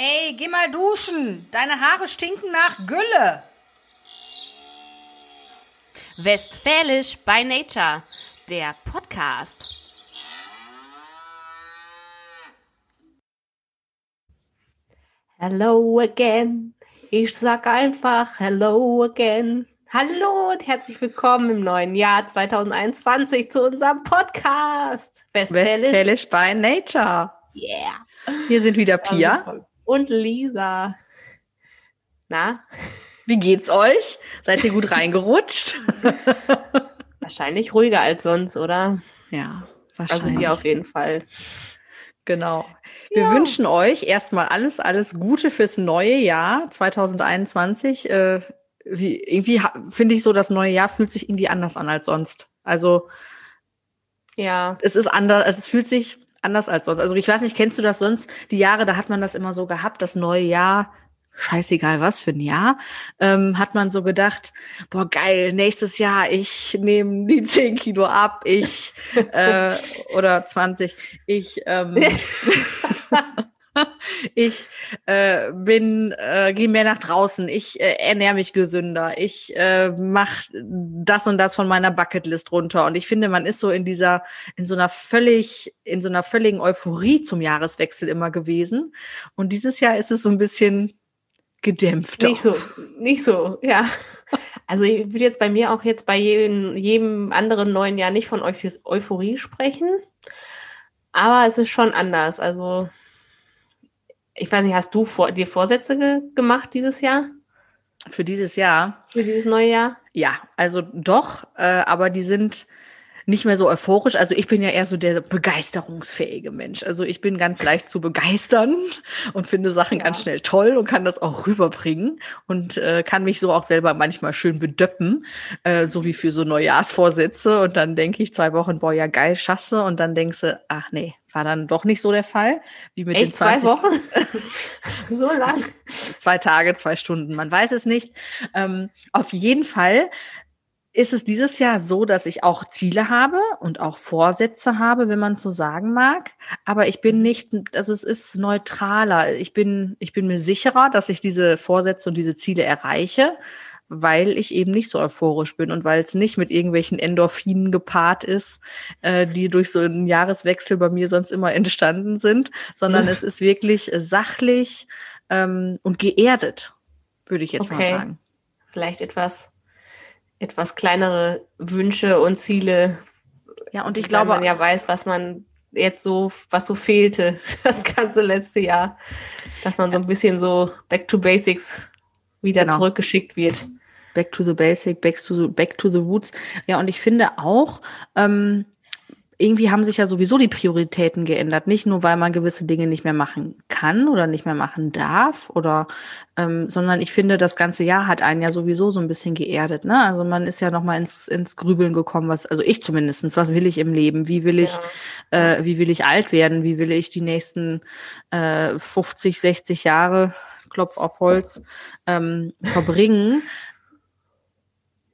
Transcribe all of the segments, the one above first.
Ey, geh mal duschen. Deine Haare stinken nach Gülle. Westfälisch by Nature, der Podcast. Hello again. Ich sag einfach Hello again. Hallo und herzlich willkommen im neuen Jahr 2021 zu unserem Podcast. Westfälisch, Westfälisch by Nature. Yeah. Hier sind wieder Pia. Und Lisa. Na? Wie geht's euch? Seid ihr gut reingerutscht? Wahrscheinlich ruhiger als sonst, oder? Ja, wahrscheinlich. Also wir auf jeden Fall. Genau. Wir ja. wünschen euch erstmal alles, alles Gute fürs neue Jahr 2021. Äh, wie, irgendwie finde ich so, das neue Jahr fühlt sich irgendwie anders an als sonst. Also ja, es ist anders, es fühlt sich anders als sonst. Also ich weiß nicht, kennst du das sonst? Die Jahre, da hat man das immer so gehabt, das neue Jahr, scheißegal was für ein Jahr, ähm, hat man so gedacht, boah geil, nächstes Jahr, ich nehme die 10 Kilo ab, ich äh, oder 20, ich ähm, ich äh, bin, äh, gehe mehr nach draußen, ich äh, ernähre mich gesünder, ich äh, mache das und das von meiner Bucketlist runter. Und ich finde, man ist so in dieser, in so einer völlig, in so einer völligen Euphorie zum Jahreswechsel immer gewesen. Und dieses Jahr ist es so ein bisschen gedämpft. Nicht so, nicht so, ja. Also ich würde jetzt bei mir auch jetzt bei jedem, jedem anderen neuen Jahr nicht von Euphorie sprechen. Aber es ist schon anders. Also ich weiß nicht, hast du vor, dir Vorsätze ge gemacht dieses Jahr? Für dieses Jahr? Für dieses neue Jahr? Ja, also doch, äh, aber die sind nicht mehr so euphorisch. Also ich bin ja eher so der begeisterungsfähige Mensch. Also ich bin ganz leicht zu begeistern und finde Sachen ja. ganz schnell toll und kann das auch rüberbringen und äh, kann mich so auch selber manchmal schön bedöppen, äh, so wie für so Neujahrsvorsätze. Und dann denke ich zwei Wochen, boah, ja geil, schasse. Und dann denkst du, ach nee, war dann doch nicht so der Fall. Wie mit Echt, den 20 zwei Wochen? so lang? zwei Tage, zwei Stunden, man weiß es nicht. Ähm, auf jeden Fall ist es dieses Jahr so, dass ich auch Ziele habe und auch Vorsätze habe, wenn man so sagen mag. Aber ich bin nicht, also es ist neutraler. Ich bin, ich bin mir sicherer, dass ich diese Vorsätze und diese Ziele erreiche, weil ich eben nicht so euphorisch bin und weil es nicht mit irgendwelchen Endorphinen gepaart ist, äh, die durch so einen Jahreswechsel bei mir sonst immer entstanden sind, sondern es ist wirklich sachlich ähm, und geerdet, würde ich jetzt okay. mal sagen. Vielleicht etwas etwas kleinere Wünsche und Ziele. Ja, und ich glaube, man ja weiß, was man jetzt so, was so fehlte das ganze letzte Jahr, dass man so ein bisschen so back to basics wieder genau. zurückgeschickt wird. Back to the basic, back to the, back to the roots. Ja, und ich finde auch, ähm, irgendwie haben sich ja sowieso die Prioritäten geändert. Nicht nur, weil man gewisse Dinge nicht mehr machen kann oder nicht mehr machen darf oder, ähm, sondern ich finde, das ganze Jahr hat einen ja sowieso so ein bisschen geerdet. Ne? Also man ist ja noch mal ins, ins Grübeln gekommen, was, also ich zumindestens, was will ich im Leben? Wie will ich, ja. äh, wie will ich alt werden? Wie will ich die nächsten äh, 50, 60 Jahre Klopf auf Holz ähm, verbringen.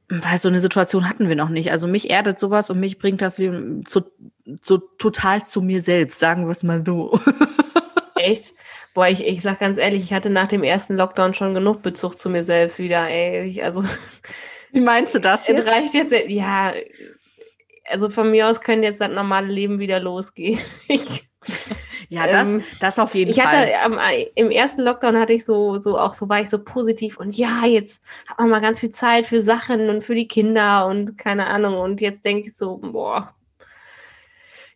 Weil so eine Situation hatten wir noch nicht. Also mich erdet sowas und mich bringt das wie zu, so total zu mir selbst, sagen wir es mal so. Echt? Boah, ich, ich sag ganz ehrlich, ich hatte nach dem ersten Lockdown schon genug Bezug zu mir selbst wieder. Ey, ich, also. Wie meinst du das jetzt? Es reicht jetzt, ja. Also von mir aus können jetzt das normale Leben wieder losgehen. Ich, ja, das, ähm, das auf jeden ich Fall. Ich hatte ähm, im ersten Lockdown hatte ich so, so auch so war ich so positiv und ja, jetzt hat man mal ganz viel Zeit für Sachen und für die Kinder und keine Ahnung. Und jetzt denke ich so, boah,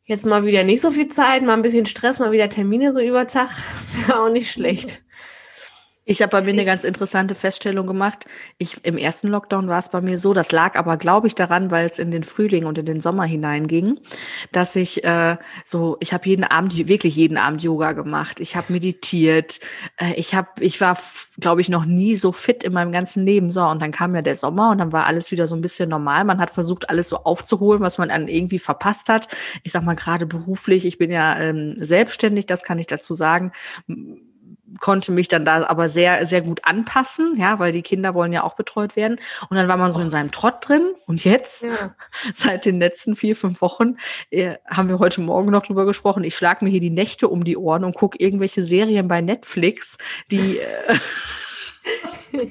jetzt mal wieder nicht so viel Zeit, mal ein bisschen Stress, mal wieder Termine so über Tag. Wäre auch nicht schlecht. Ich habe bei mir eine ganz interessante Feststellung gemacht. Ich im ersten Lockdown war es bei mir so, das lag aber, glaube ich, daran, weil es in den Frühling und in den Sommer hineinging, dass ich äh, so, ich habe jeden Abend wirklich jeden Abend Yoga gemacht. Ich habe meditiert. Äh, ich habe, ich war, glaube ich, noch nie so fit in meinem ganzen Leben. So und dann kam ja der Sommer und dann war alles wieder so ein bisschen normal. Man hat versucht, alles so aufzuholen, was man an irgendwie verpasst hat. Ich sag mal gerade beruflich. Ich bin ja ähm, selbstständig, das kann ich dazu sagen konnte mich dann da aber sehr, sehr gut anpassen, ja, weil die Kinder wollen ja auch betreut werden. Und dann war man so in seinem Trott drin. Und jetzt, Ja. seit den letzten vier, fünf Wochen, äh, haben wir heute Morgen noch drüber gesprochen. Ich schlag mir hier die Nächte um die Ohren und gucke irgendwelche Serien bei Netflix, die, äh,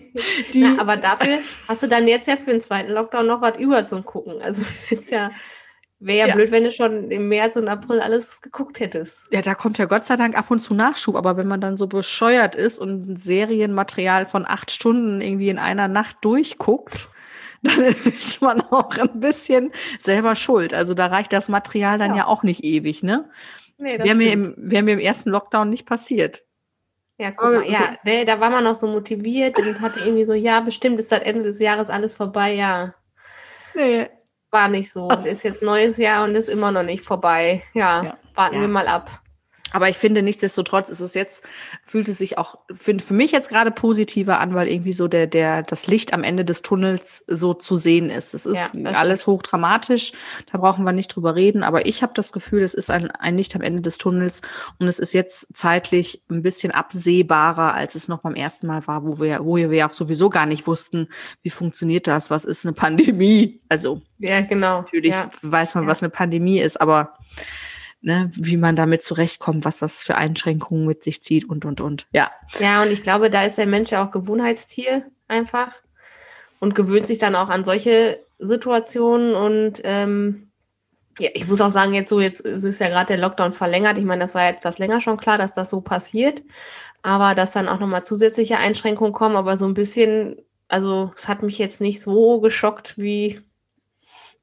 die Na, aber dafür hast du dann jetzt ja für den zweiten Lockdown noch was über zum Gucken. Also ist ja, wäre ja, Ja. blöd, wenn du schon im März und April alles geguckt hättest. Ja, da kommt ja Gott sei Dank ab und zu Nachschub, aber wenn man dann so bescheuert ist und ein Serienmaterial von acht Stunden irgendwie in einer Nacht durchguckt, dann ist man auch ein bisschen selber schuld. Also da reicht das Material dann ja, Ja. auch nicht ewig, ne? Nee, Wäre mir, im- wär mir im ersten Lockdown nicht passiert. Ja, guck mal, Also- ja, ne, da war man noch so motiviert und hatte irgendwie so, ja, bestimmt ist das Ende des Jahres alles vorbei, ja. Nee. War nicht so. Ist jetzt neues Jahr und ist immer noch nicht vorbei. Ja, Ja. warten Ja. wir mal ab. Aber ich finde, nichtsdestotrotz ist es jetzt, fühlt es sich auch für, für mich jetzt gerade positiver an, weil irgendwie so der, der, das Licht am Ende des Tunnels so zu sehen ist. Es ist Ja, alles hochdramatisch, da brauchen wir nicht drüber reden, aber ich habe das Gefühl, es ist ein, ein Licht am Ende des Tunnels und es ist jetzt zeitlich ein bisschen absehbarer, als es noch beim ersten Mal war, wo wir, wo wir auch sowieso gar nicht wussten, wie funktioniert das, was ist eine Pandemie. Also Ja, genau. Natürlich Ja. weiß man, Ja. was eine Pandemie ist, aber ne, wie man damit zurechtkommt, was das für Einschränkungen mit sich zieht und, und, und. Ja, ja, und ich glaube, da ist der Mensch ja auch Gewohnheitstier einfach und gewöhnt sich dann auch an solche Situationen und ähm, ja, ich muss auch sagen, jetzt so, jetzt ist ja gerade der Lockdown verlängert. Ich meine, das war ja etwas länger schon klar, dass das so passiert. Aber dass dann auch nochmal zusätzliche Einschränkungen kommen, aber so ein bisschen, also es hat mich jetzt nicht so geschockt wie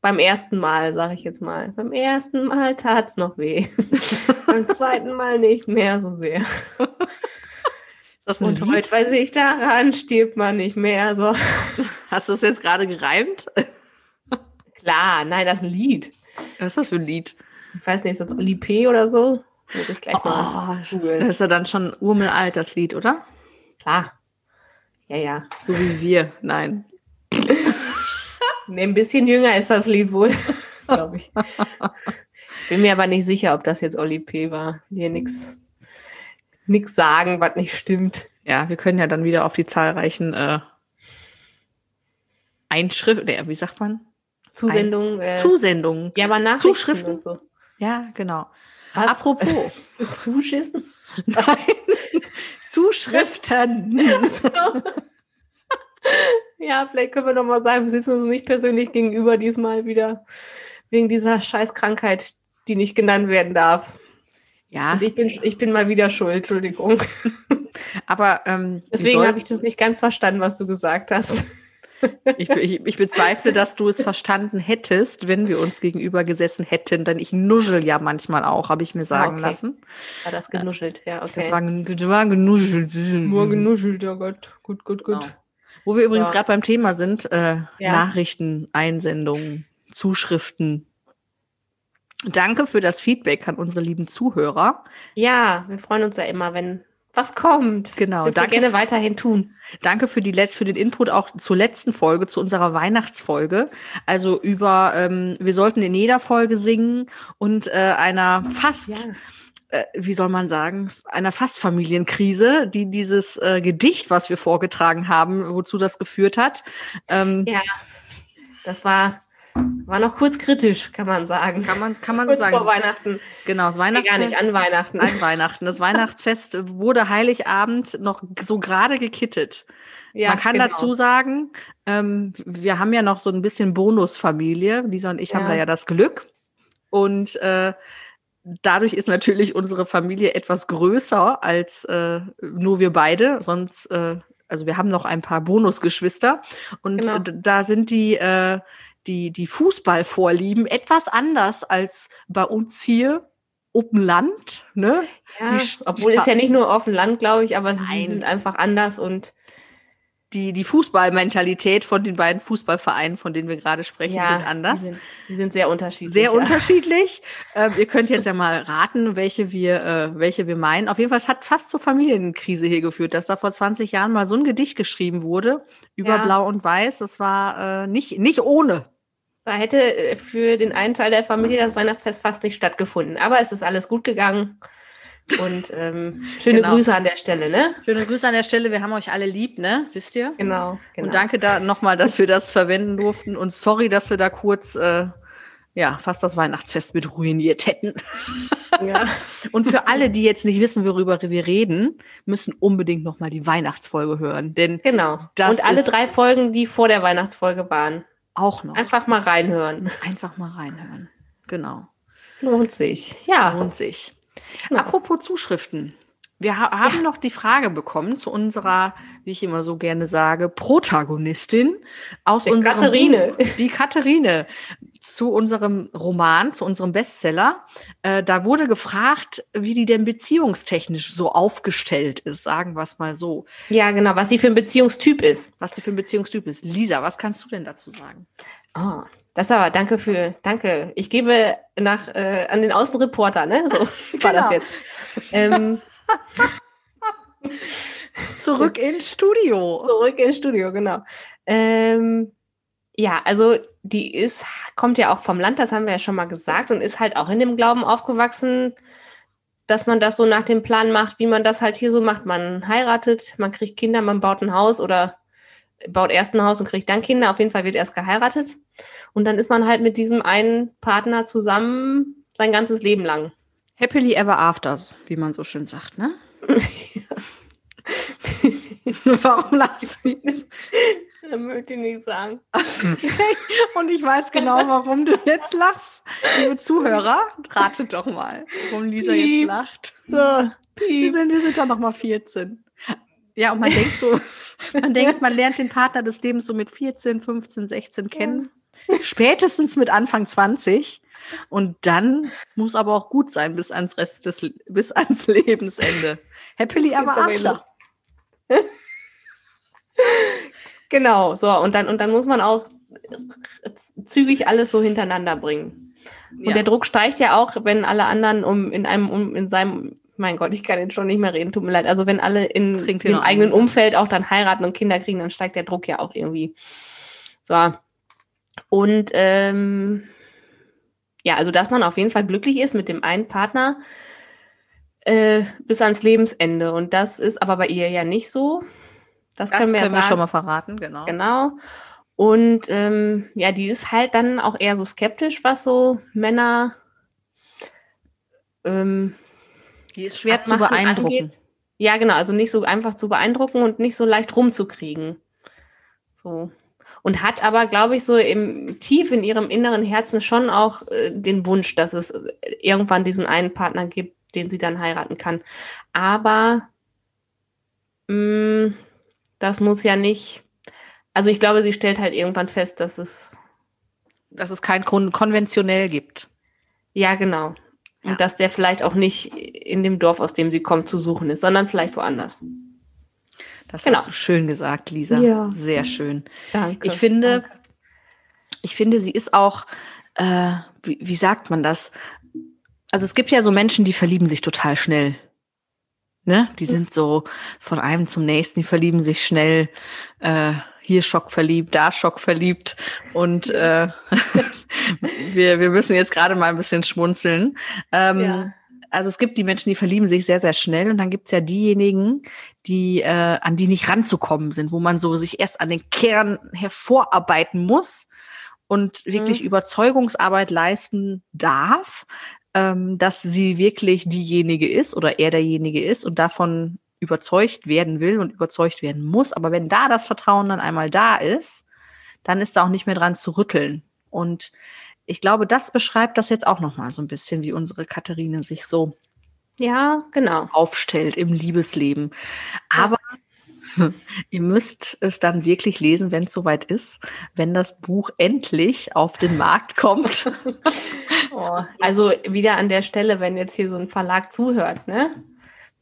beim ersten Mal, sage ich jetzt mal. Beim ersten Mal tat es noch weh. beim zweiten Mal nicht mehr so sehr. das Und heute weiß ich, daran stirbt man nicht mehr. So. Hast du es jetzt gerade gereimt? Klar, nein, das ist ein Lied. Was ist das für ein Lied? Ich weiß nicht, ist das Oli P. oder so? Muss ich gleich mal Das ist ja dann schon urmelalt, das Lied, oder? Klar. Ja, ja. So wie wir. Nein. Nee, ein bisschen jünger ist das Lied wohl, glaube ich. Bin mir aber nicht sicher, ob das jetzt Oli P. war. Hier nichts nix sagen, was nicht stimmt. Ja, wir können ja dann wieder auf die zahlreichen äh, Einschriften, nee, wie sagt man? Zusendungen. Äh, Zusendungen. ja, aber Nachrichten Zuschriften? So. Ja, genau. Was? Apropos. Zuschissen? Nein. Zuschriften. Ja, vielleicht können wir noch mal sagen, wir sitzen uns nicht persönlich gegenüber diesmal wieder wegen dieser Scheißkrankheit, die nicht genannt werden darf. Ja, Und ich bin, ich bin mal wieder schuld, Entschuldigung. aber ähm, Deswegen habe ich das nicht ganz verstanden, was du gesagt hast. ich, ich, ich bezweifle, dass du es verstanden hättest, wenn wir uns gegenüber gesessen hätten, denn ich nuschel ja manchmal auch, habe ich mir sagen okay. lassen. War das genuschelt? Ja, okay. Das war, das war genuschelt. nur genuschelt, ja Gott. Gut, gut, gut. Genau. Wo wir übrigens Ja. gerade beim Thema sind, äh, Ja. Nachrichten, Einsendungen, Zuschriften. Danke für das Feedback an unsere lieben Zuhörer. Ja, wir freuen uns ja immer, wenn was kommt. Genau, Dürft ihr danke gerne weiterhin tun. Danke für, die Letz für den Input auch zur letzten Folge, zu unserer Weihnachtsfolge. Also über, ähm, wir sollten in jeder Folge singen und äh, einer fast, äh, wie soll man sagen, einer fast Familienkrise, die dieses äh, Gedicht, was wir vorgetragen haben, wozu das geführt hat. Ähm, Ja. Das war, war noch kurz kritisch, kann man sagen. Kann man, kann man so kurz sagen. vor Weihnachten. Genau, das Nee, Weihnachtsfest. gar nicht, an Weihnachten. An Weihnachten. Das Weihnachtsfest wurde Heiligabend noch so gerade gekittet. Ja, Man kann genau. dazu sagen, ähm, wir haben ja noch so ein bisschen Bonusfamilie. Lisa und ich haben Ja. da ja das Glück. Und äh, dadurch ist natürlich unsere Familie etwas größer als äh, nur wir beide. Sonst, äh, also wir haben noch ein paar Bonusgeschwister. Und Genau. da sind die, äh, die, die Fußballvorlieben etwas anders als bei uns hier auf dem Land. Ne? Ja, Die obwohl ist ja nicht nur auf dem Land, glaube ich, aber sie Nein. sind einfach anders und die, die Fußballmentalität von den beiden Fußballvereinen, von denen wir gerade sprechen, ja, sind anders. Die sind, die sind sehr unterschiedlich. Sehr ja. unterschiedlich. Ähm, ihr könnt jetzt ja mal raten, welche wir, äh, welche wir meinen. Auf jeden Fall, es hat fast zur Familienkrise hier geführt, dass da vor 20 Jahren mal so ein Gedicht geschrieben wurde über Ja. Blau und Weiß. Das war äh, nicht, nicht ohne. Da hätte äh, für den einen Teil der Familie das Weihnachtsfest fast nicht stattgefunden. Aber es ist alles gut gegangen. Und ähm, schöne Genau. Grüße an der Stelle, ne? Schöne Grüße an der Stelle. Wir haben euch alle lieb, ne? Wisst ihr? Genau. genau. Und danke da nochmal, dass wir das verwenden durften. Und sorry, dass wir da kurz, äh, ja, fast das Weihnachtsfest mit ruiniert hätten. Ja. Und für alle, die jetzt nicht wissen, worüber wir reden, müssen unbedingt nochmal die Weihnachtsfolge hören. Denn Genau. Und alle drei Folgen, die vor der Weihnachtsfolge waren. auch noch Einfach mal reinhören. einfach mal reinhören. Genau. Lohnt sich. Ja. Lohnt sich. Ja. Apropos Zuschriften. Wir ha haben noch die Frage bekommen zu unserer, wie ich immer so gerne sage, Protagonistin aus Der unserem Katharine. Buch, die Katharine, zu unserem Roman, zu unserem Bestseller. Äh, da wurde gefragt, wie die denn beziehungstechnisch so aufgestellt ist, sagen wir es mal so. Ja, genau. Was sie für ein Beziehungstyp ist. Was die für ein Beziehungstyp ist. Lisa, was kannst du denn dazu sagen? Oh, das aber, danke für, danke. Ich gebe nach, äh, an den Außenreporter, ne? So war das Genau. jetzt. Ähm, Zurück ins Studio. zurück ins Studio, genau. Ähm, ja, also die ist, kommt ja auch vom Land, das haben wir ja schon mal gesagt, und ist halt auch in dem Glauben aufgewachsen, dass man das so nach dem Plan macht, wie man das halt hier so macht. Man heiratet, man kriegt Kinder, man baut ein Haus oder baut erst ein Haus und kriegt dann Kinder. Auf jeden Fall wird erst geheiratet. Und dann ist man halt mit diesem einen Partner zusammen sein ganzes Leben lang. Happily ever after, wie man so schön sagt, ne? Warum lachst du jetzt? Das möchte ich nicht sagen. Und ich weiß genau, warum du jetzt lachst. Liebe Zuhörer, ratet doch mal, warum Lisa jetzt Piep. lacht. So, Wir sind, wir sind doch noch mal 14. Ja, und man denkt so, man denkt, man lernt den Partner des Lebens so mit 14, 15, 16 kennen. Spätestens mit Anfang 20. Und dann muss aber auch gut sein bis ans Rest des, bis ans Lebensende. Happily ever after. Genau, so, und dann, und dann muss man auch zügig alles so hintereinander bringen. Und Ja. der Druck steigt ja auch, wenn alle anderen um in einem, um in seinem, mein Gott, ich kann jetzt schon nicht mehr reden, tut mir leid. Also wenn alle in dem eigenen. Umfeld auch dann heiraten und Kinder kriegen, dann steigt der Druck ja auch irgendwie. So. Und ähm, ja, also dass man auf jeden Fall glücklich ist mit dem einen Partner äh, bis ans Lebensende. Und das ist aber bei ihr ja nicht so. Das, Das können wir, ja können wir schon mal verraten, genau. Genau. Und ähm, ja, die ist halt dann auch eher so skeptisch, was so Männer ähm, Die ist schwer zu beeindrucken. angeht. ja, genau, also nicht so einfach zu beeindrucken und nicht so leicht rumzukriegen. So. Und hat aber, glaube ich, so im tief in ihrem inneren Herzen schon auch äh, den Wunsch, dass es äh, irgendwann diesen einen Partner gibt, den sie dann heiraten kann. Aber mh, das muss ja nicht. Also ich glaube, sie stellt halt irgendwann fest, dass es Dass es kein Kon konventionell gibt. ja genau. Ja. Und dass der vielleicht auch nicht in dem Dorf, aus dem sie kommt, zu suchen ist, sondern vielleicht woanders. Das Genau. hast du schön gesagt, Lisa. Ja. Sehr schön. Danke. Ich finde, Danke. ich finde, sie ist auch, äh, wie, wie sagt man das? Also es gibt ja so Menschen, die verlieben sich total schnell. Ne? Die sind so von einem zum nächsten, die verlieben sich schnell. Äh, hier Schock verliebt, da Schock verliebt. Und äh, wir, wir müssen jetzt gerade mal ein bisschen schmunzeln. Ähm, Ja. Also es gibt die Menschen, die verlieben sich sehr, sehr schnell. Und dann gibt's ja diejenigen, die äh, an die nicht ranzukommen sind, wo man so sich erst an den Kern hervorarbeiten muss und wirklich Mhm. Überzeugungsarbeit leisten darf, ähm, dass sie wirklich diejenige ist oder er derjenige ist und davon überzeugt werden will und überzeugt werden muss. Aber wenn da das Vertrauen dann einmal da ist, dann ist da auch nicht mehr dran zu rütteln. Und ich glaube, das beschreibt das jetzt auch noch mal so ein bisschen, wie unsere Katharine sich so Ja, genau. aufstellt im Liebesleben. Aber ihr müsst es dann wirklich lesen, wenn es soweit ist, wenn das Buch endlich auf den Markt kommt. Oh, also wieder an der Stelle, wenn jetzt hier so ein Verlag zuhört, ne?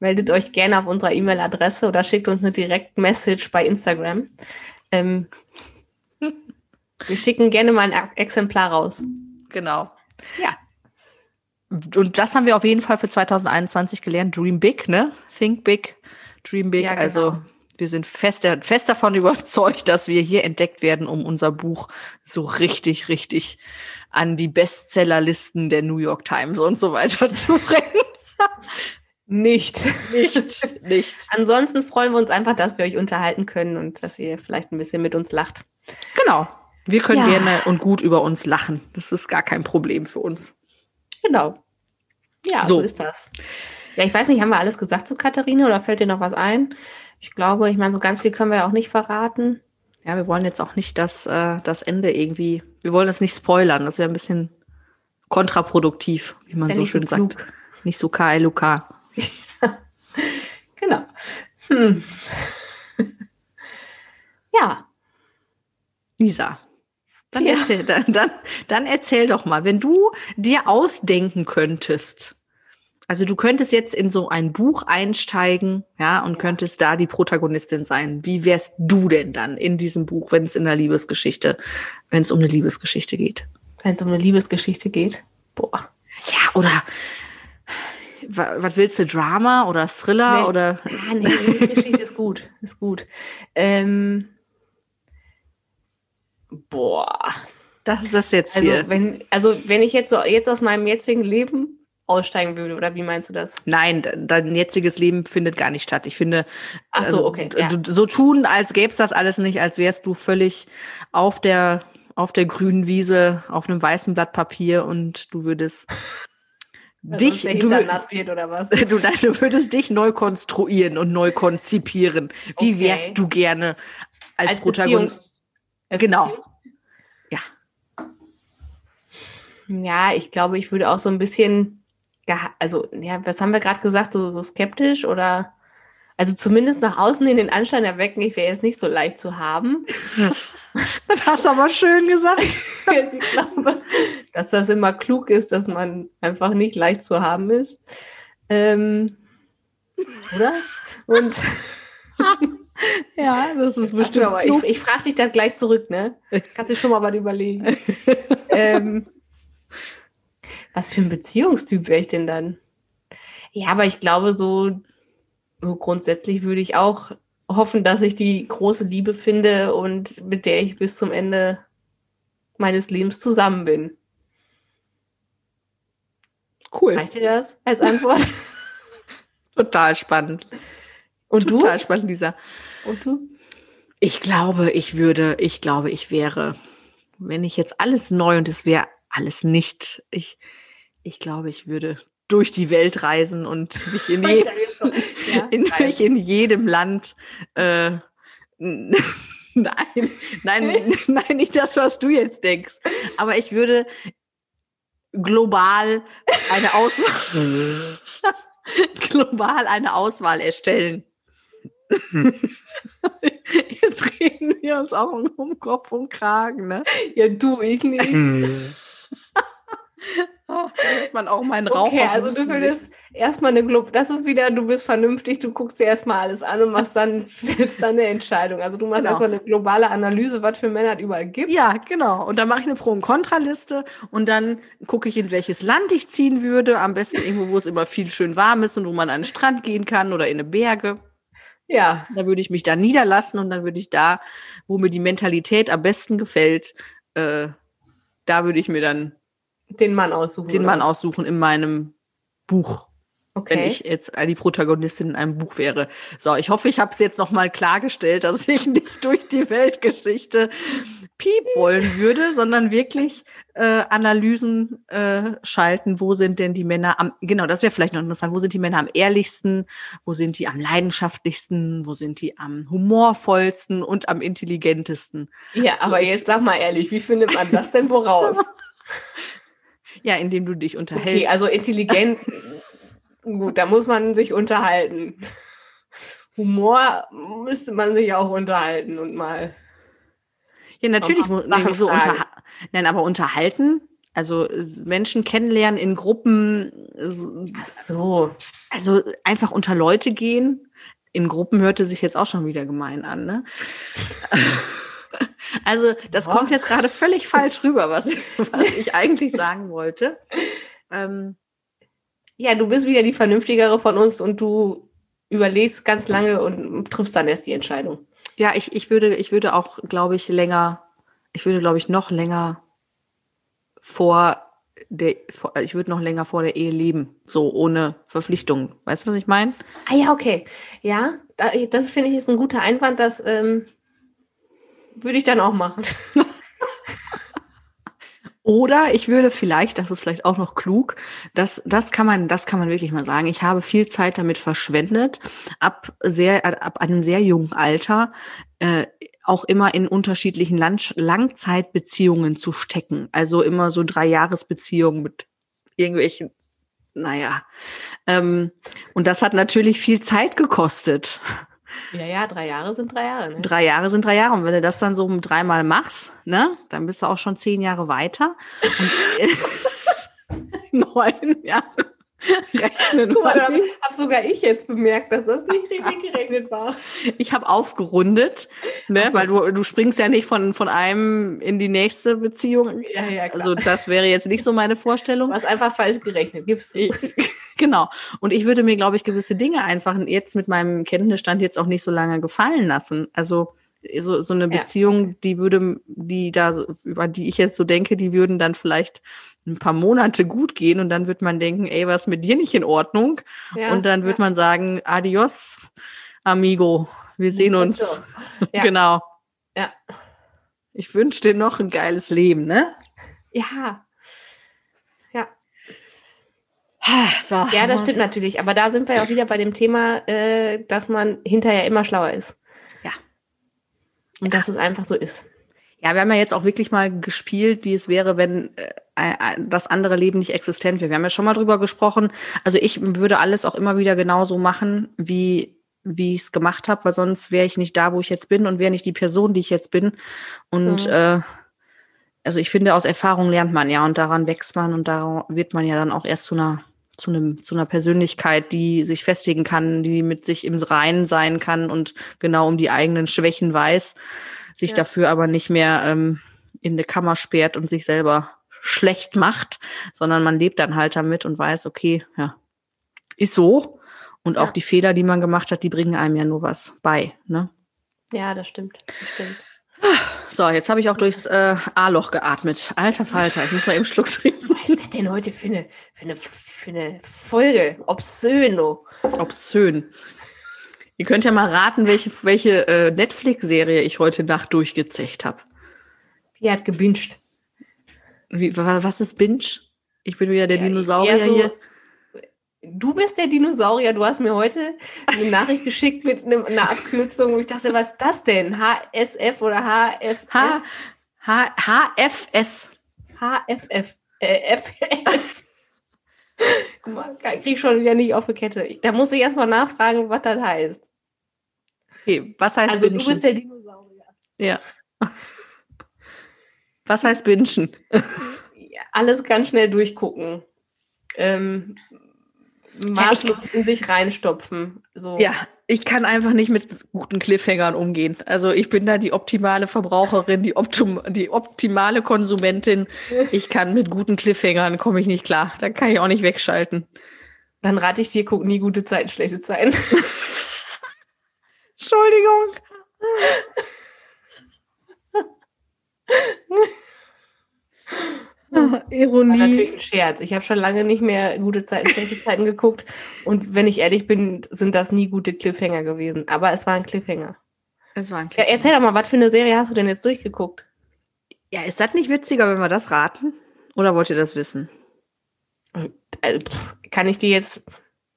Meldet euch gerne auf unserer E-Mail-Adresse oder schickt uns eine Direct-Message bei Instagram. Ähm, wir schicken gerne mal ein Exemplar raus. genau. Ja. Und das haben wir auf jeden Fall für 2021 gelernt. Dream big, ne? Think big, dream big. Ja, genau. Also wir sind fest, fest davon überzeugt, dass wir hier entdeckt werden, um unser Buch so richtig, richtig an die Bestsellerlisten der New York Times und so weiter zu bringen. nicht. Nicht, nicht. Ansonsten freuen wir uns einfach, dass wir euch unterhalten können und dass ihr vielleicht ein bisschen mit uns lacht. Genau. Wir können Ja. gerne und gut über uns lachen. Das ist gar kein Problem für uns. Genau. Ja, so. So. ist das. Ja, ich weiß nicht, haben wir alles gesagt zu Katharine oder fällt dir noch was ein? Ich glaube, ich meine, so ganz viel können wir ja auch nicht verraten. Ja, wir wollen jetzt auch nicht das, äh, das Ende irgendwie, wir wollen das nicht spoilern. Das wäre ein bisschen kontraproduktiv, wie man so so schön klug. sagt. Nicht so KLUK. Genau. Hm. ja, Lisa. Dann, Ja. erzähl, dann, dann, dann erzähl doch mal, wenn du dir ausdenken könntest, also du könntest jetzt in so ein Buch einsteigen, ja, und könntest da die Protagonistin sein. Wie wärst du denn dann in diesem Buch, wenn es in der Liebesgeschichte, wenn es um eine Liebesgeschichte geht? wenn es um eine Liebesgeschichte geht. Boah. Ja, oder wa- was willst du, Drama oder Thriller Nee. oder Ah, nee, Liebesgeschichte ist gut. Ist gut. Ähm, boah. das ist das jetzt Also hier? wenn, also wenn ich jetzt so jetzt aus meinem jetzigen Leben aussteigen würde, oder wie meinst du das? Nein, de- dein jetziges Leben findet gar nicht statt. Ich finde, Ach so, also, okay, d- ja. so tun, als gäbe es das alles nicht, als wärst du völlig auf der auf der grünen Wiese auf einem weißen Blatt Papier und du würdest dich, der du, wird oder was? du, du würdest dich neu konstruieren und neu konzipieren. Wie Okay. wärst du gerne als, Protagonist? Genau. Ja. Ja, ich glaube, ich würde auch so ein bisschen, also, ja, was haben wir gerade gesagt, so, so skeptisch oder, also zumindest nach außen in den Anschein erwecken, ich wäre jetzt nicht so leicht zu haben. Das hast du aber schön gesagt. ich glaube, dass das immer klug ist, dass man einfach nicht leicht zu haben ist. Ähm, oder? Und Ja, das ist Bestimmt, klug. ich, ich frage dich dann gleich zurück, ne? Kannst du schon mal was überlegen. ähm, was für ein Beziehungstyp wäre ich denn dann? Ja, aber ich glaube, so, so grundsätzlich würde ich auch hoffen, dass ich die große Liebe finde und mit der ich bis zum Ende meines Lebens zusammen bin. Cool. Reicht dir das als Antwort? Total spannend. Und du? Total spannend, Lisa. Und du? Ich glaube, ich würde, ich glaube, ich wäre, wenn ich jetzt alles neu und es wäre alles nicht, ich, ich glaube, ich würde durch die Welt reisen und mich in, je, Ja, in, mich in jedem Land, äh, nein, nein, nein, nicht das, was du jetzt denkst, aber ich würde global eine Auswahl, global eine Auswahl erstellen. Jetzt reden wir uns auch um, Kopf und Kragen, ne? ja, du, ich nicht. Oh, da hört man auch meinen Rauch. Okay, also du würdest erstmal eine Glob, das ist wieder, du bist vernünftig, du guckst dir erstmal alles an und machst dann, fällst dann eine Entscheidung. Also du machst Genau. erstmal eine globale Analyse, was für Männer es überall gibt. Ja, genau. Und dann mache ich eine Pro- und Kontraliste und dann gucke ich, in welches Land ich ziehen würde. Am besten irgendwo, wo es immer viel schön warm ist und wo man an den Strand gehen kann oder in eine Berge. Ja, Da würde ich mich da niederlassen und dann würde ich da, wo mir die Mentalität am besten gefällt, äh, da würde ich mir dann den Mann aussuchen. den Mann aussuchen in meinem Buch. Okay. wenn ich jetzt die Protagonistin in einem Buch wäre. So, ich hoffe, ich habe es jetzt noch mal klargestellt, dass ich nicht durch die Weltgeschichte piep wollen würde, sondern wirklich äh, Analysen äh, schalten. Wo sind denn die Männer am, genau, das wäre vielleicht noch interessant, wo sind die Männer am ehrlichsten, wo sind die am leidenschaftlichsten, wo sind die am humorvollsten und am intelligentesten? ja, aber jetzt sag mal ehrlich, wie findet man das denn woraus? Ja, indem du dich unterhältst. Okay, also intelligent, gut, da muss man sich unterhalten. Humor müsste man sich auch unterhalten und mal. Ja, natürlich muss nee, so fragen. unter, nein, aber unterhalten, also Menschen kennenlernen in Gruppen, Ach so. also einfach unter Leute gehen. In Gruppen hörte sich jetzt auch schon wieder gemein an, ne? Also, das Ja. kommt jetzt gerade völlig falsch rüber, was, was ich eigentlich sagen wollte. Ähm, Ja, du bist wieder die vernünftigere von uns und du überlegst ganz lange und triffst dann erst die Entscheidung. ja, ich, ich würde, ich würde auch, glaube ich, länger, ich würde, glaube ich, noch länger vor der, ich würde noch länger vor der Ehe leben, so ohne Verpflichtungen. Weißt du, was ich meine? Ah ja, okay. Ja, da, das finde ich ist ein guter Einwand, das ähm, würde ich dann auch machen. Oder ich würde vielleicht, das ist vielleicht auch noch klug, das, das kann man, das kann man wirklich mal sagen. Ich habe viel Zeit damit verschwendet, ab sehr, ab einem sehr jungen Alter, äh, auch immer in unterschiedlichen Lang Langzeitbeziehungen zu stecken. Also immer so drei Jahresbeziehungen mit irgendwelchen, naja. Ähm, und das hat natürlich viel Zeit gekostet. Ja, ja, drei Jahre sind drei Jahre. Ne? Drei Jahre sind drei Jahre. Und wenn du das dann so dreimal machst, ne, dann bist du auch schon zehn Jahre weiter. Neun Jahre. Rechnen. Guck mal, da habe sogar ich jetzt bemerkt, dass das nicht richtig gerechnet war. Ich habe aufgerundet, ne, so. weil du, du springst ja nicht von, von einem in die nächste Beziehung. Ja, ja. Also das wäre jetzt nicht so meine Vorstellung. Du hast einfach falsch gerechnet, gibst du. genau. Und ich würde mir, glaube ich, gewisse Dinge einfach jetzt mit meinem Kenntnisstand jetzt auch nicht so lange gefallen lassen. Also so, so eine Beziehung, ja. die würde, die da, über die ich jetzt so denke, die würden dann vielleicht ein paar Monate gut gehen und dann wird man denken, ey, was ist mit dir nicht in Ordnung? Ja, und dann wird ja. man sagen, adios, amigo, wir sehen uns. Ja. genau. Ja. Ich wünsche dir noch ein geiles Leben, ne? Ja. Ja. So, ja, das stimmt natürlich. Aber da sind wir ja auch wieder bei dem Thema, äh, dass man hinterher immer schlauer ist. Ja. Und dass es einfach so ist. Ja, wir haben ja jetzt auch wirklich mal gespielt, wie es wäre, wenn äh, das andere Leben nicht existent wäre. Wir haben ja schon mal drüber gesprochen. Also ich würde alles auch immer wieder genauso machen, wie wie ich es gemacht habe, weil sonst wäre ich nicht da, wo ich jetzt bin und wäre nicht die Person, die ich jetzt bin. Und mhm. äh, also ich finde, aus Erfahrung lernt man ja und daran wächst man und da wird man ja dann auch erst zu einer zu einem zu einer Persönlichkeit, die sich festigen kann, die mit sich im Reinen sein kann und genau um die eigenen Schwächen weiß sich ja. dafür aber nicht mehr ähm, in eine Kammer sperrt und sich selber schlecht macht, sondern man lebt dann halt damit und weiß, okay, ja, ist so. Und auch ja. die Fehler, die man gemacht hat, die bringen einem ja nur was bei. Ne? Ja, das stimmt. Das stimmt. So, jetzt habe ich auch durchs äh, A-Loch geatmet. Alter Falter, ich muss mal eben Schluck trinken. Was ist das denn heute für eine, für eine, für eine Folge? Obszöno. Obszön. Ihr könnt ja mal raten, welche, welche äh, Netflix-Serie ich heute Nacht durchgezecht habe. Wie hat gebinged. Wie, was ist Binge? Ich bin wieder der ja, Dinosaurier so, hier. Du bist der Dinosaurier. Du hast mir heute eine Nachricht geschickt mit einem, einer Abkürzung, wo ich dachte, was ist das denn? HSF oder HFS? H, H, HFS. HFF. Äh, FS. Guck mal, krieg ich schon wieder nicht auf die Kette. Da muss ich erstmal nachfragen, was das heißt. Okay, was heißt Also Binschen? du bist der Dinosaurier. Ja. Was heißt Binschen? Ja, alles ganz schnell durchgucken. Ähm, maßlos in sich reinstopfen. So. Ja, ich kann einfach nicht mit guten Cliffhangern umgehen. Also ich bin da die optimale Verbraucherin, die, optim die optimale Konsumentin. Ich kann mit guten Cliffhangern, komme ich nicht klar. Da kann ich auch nicht wegschalten. Dann rate ich dir, guck nie gute Zeiten, schlechte Zeiten. Entschuldigung. Ironie. War natürlich ein Scherz. Ich habe schon lange nicht mehr gute Zeiten, schlechte Zeiten geguckt. Und wenn ich ehrlich bin, sind das nie gute Cliffhanger gewesen. Aber es war ein Cliffhanger. Es war ein Cliffhanger. Ja, erzähl doch mal, was für eine Serie hast du denn jetzt durchgeguckt? Ja, ist das nicht witziger, wenn wir das raten? Oder wollt ihr das wissen? Also, kann ich dir jetzt.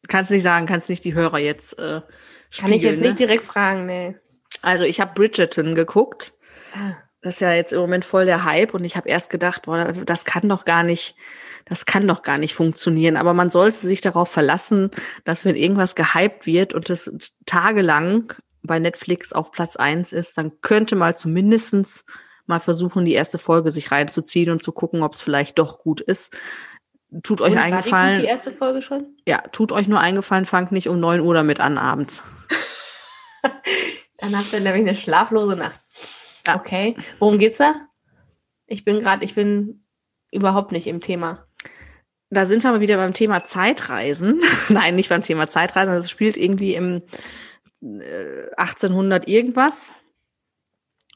Kannst nicht sagen, kannst nicht die Hörer jetzt. Äh, kann ich jetzt ne? nicht direkt fragen, nee. Also, ich habe Bridgerton geguckt. Ah. Das ist ja jetzt im Moment voll der Hype und ich habe erst gedacht, boah, das kann doch gar nicht, das kann doch gar nicht funktionieren. Aber man sollte sich darauf verlassen, dass wenn irgendwas gehypt wird und es tagelang bei Netflix auf Platz eins ist, dann könnte mal zumindestens mal versuchen, die erste Folge sich reinzuziehen und zu gucken, ob es vielleicht doch gut ist. Tut euch und eingefallen. War die, die erste Folge schon? Ja, tut euch nur eingefallen, fangt nicht um neun Uhr damit an abends. Dann habt ihr nämlich eine schlaflose Nacht. Ja. Okay. Worum geht's da? Ich bin gerade, ich bin überhaupt nicht im Thema. Da sind wir mal wieder beim Thema Zeitreisen. Nein, nicht beim Thema Zeitreisen. Es spielt irgendwie im äh, 1800 irgendwas.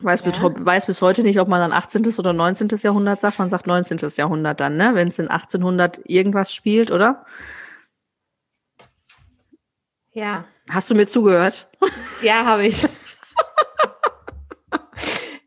Weiß, Ja. weiß bis heute nicht, ob man dann 18. oder 19. Jahrhundert sagt. Man sagt 19. Jahrhundert dann, ne? Wenn es in 1800 irgendwas spielt, oder? Ja, Hast du mir zugehört? ja, habe ich.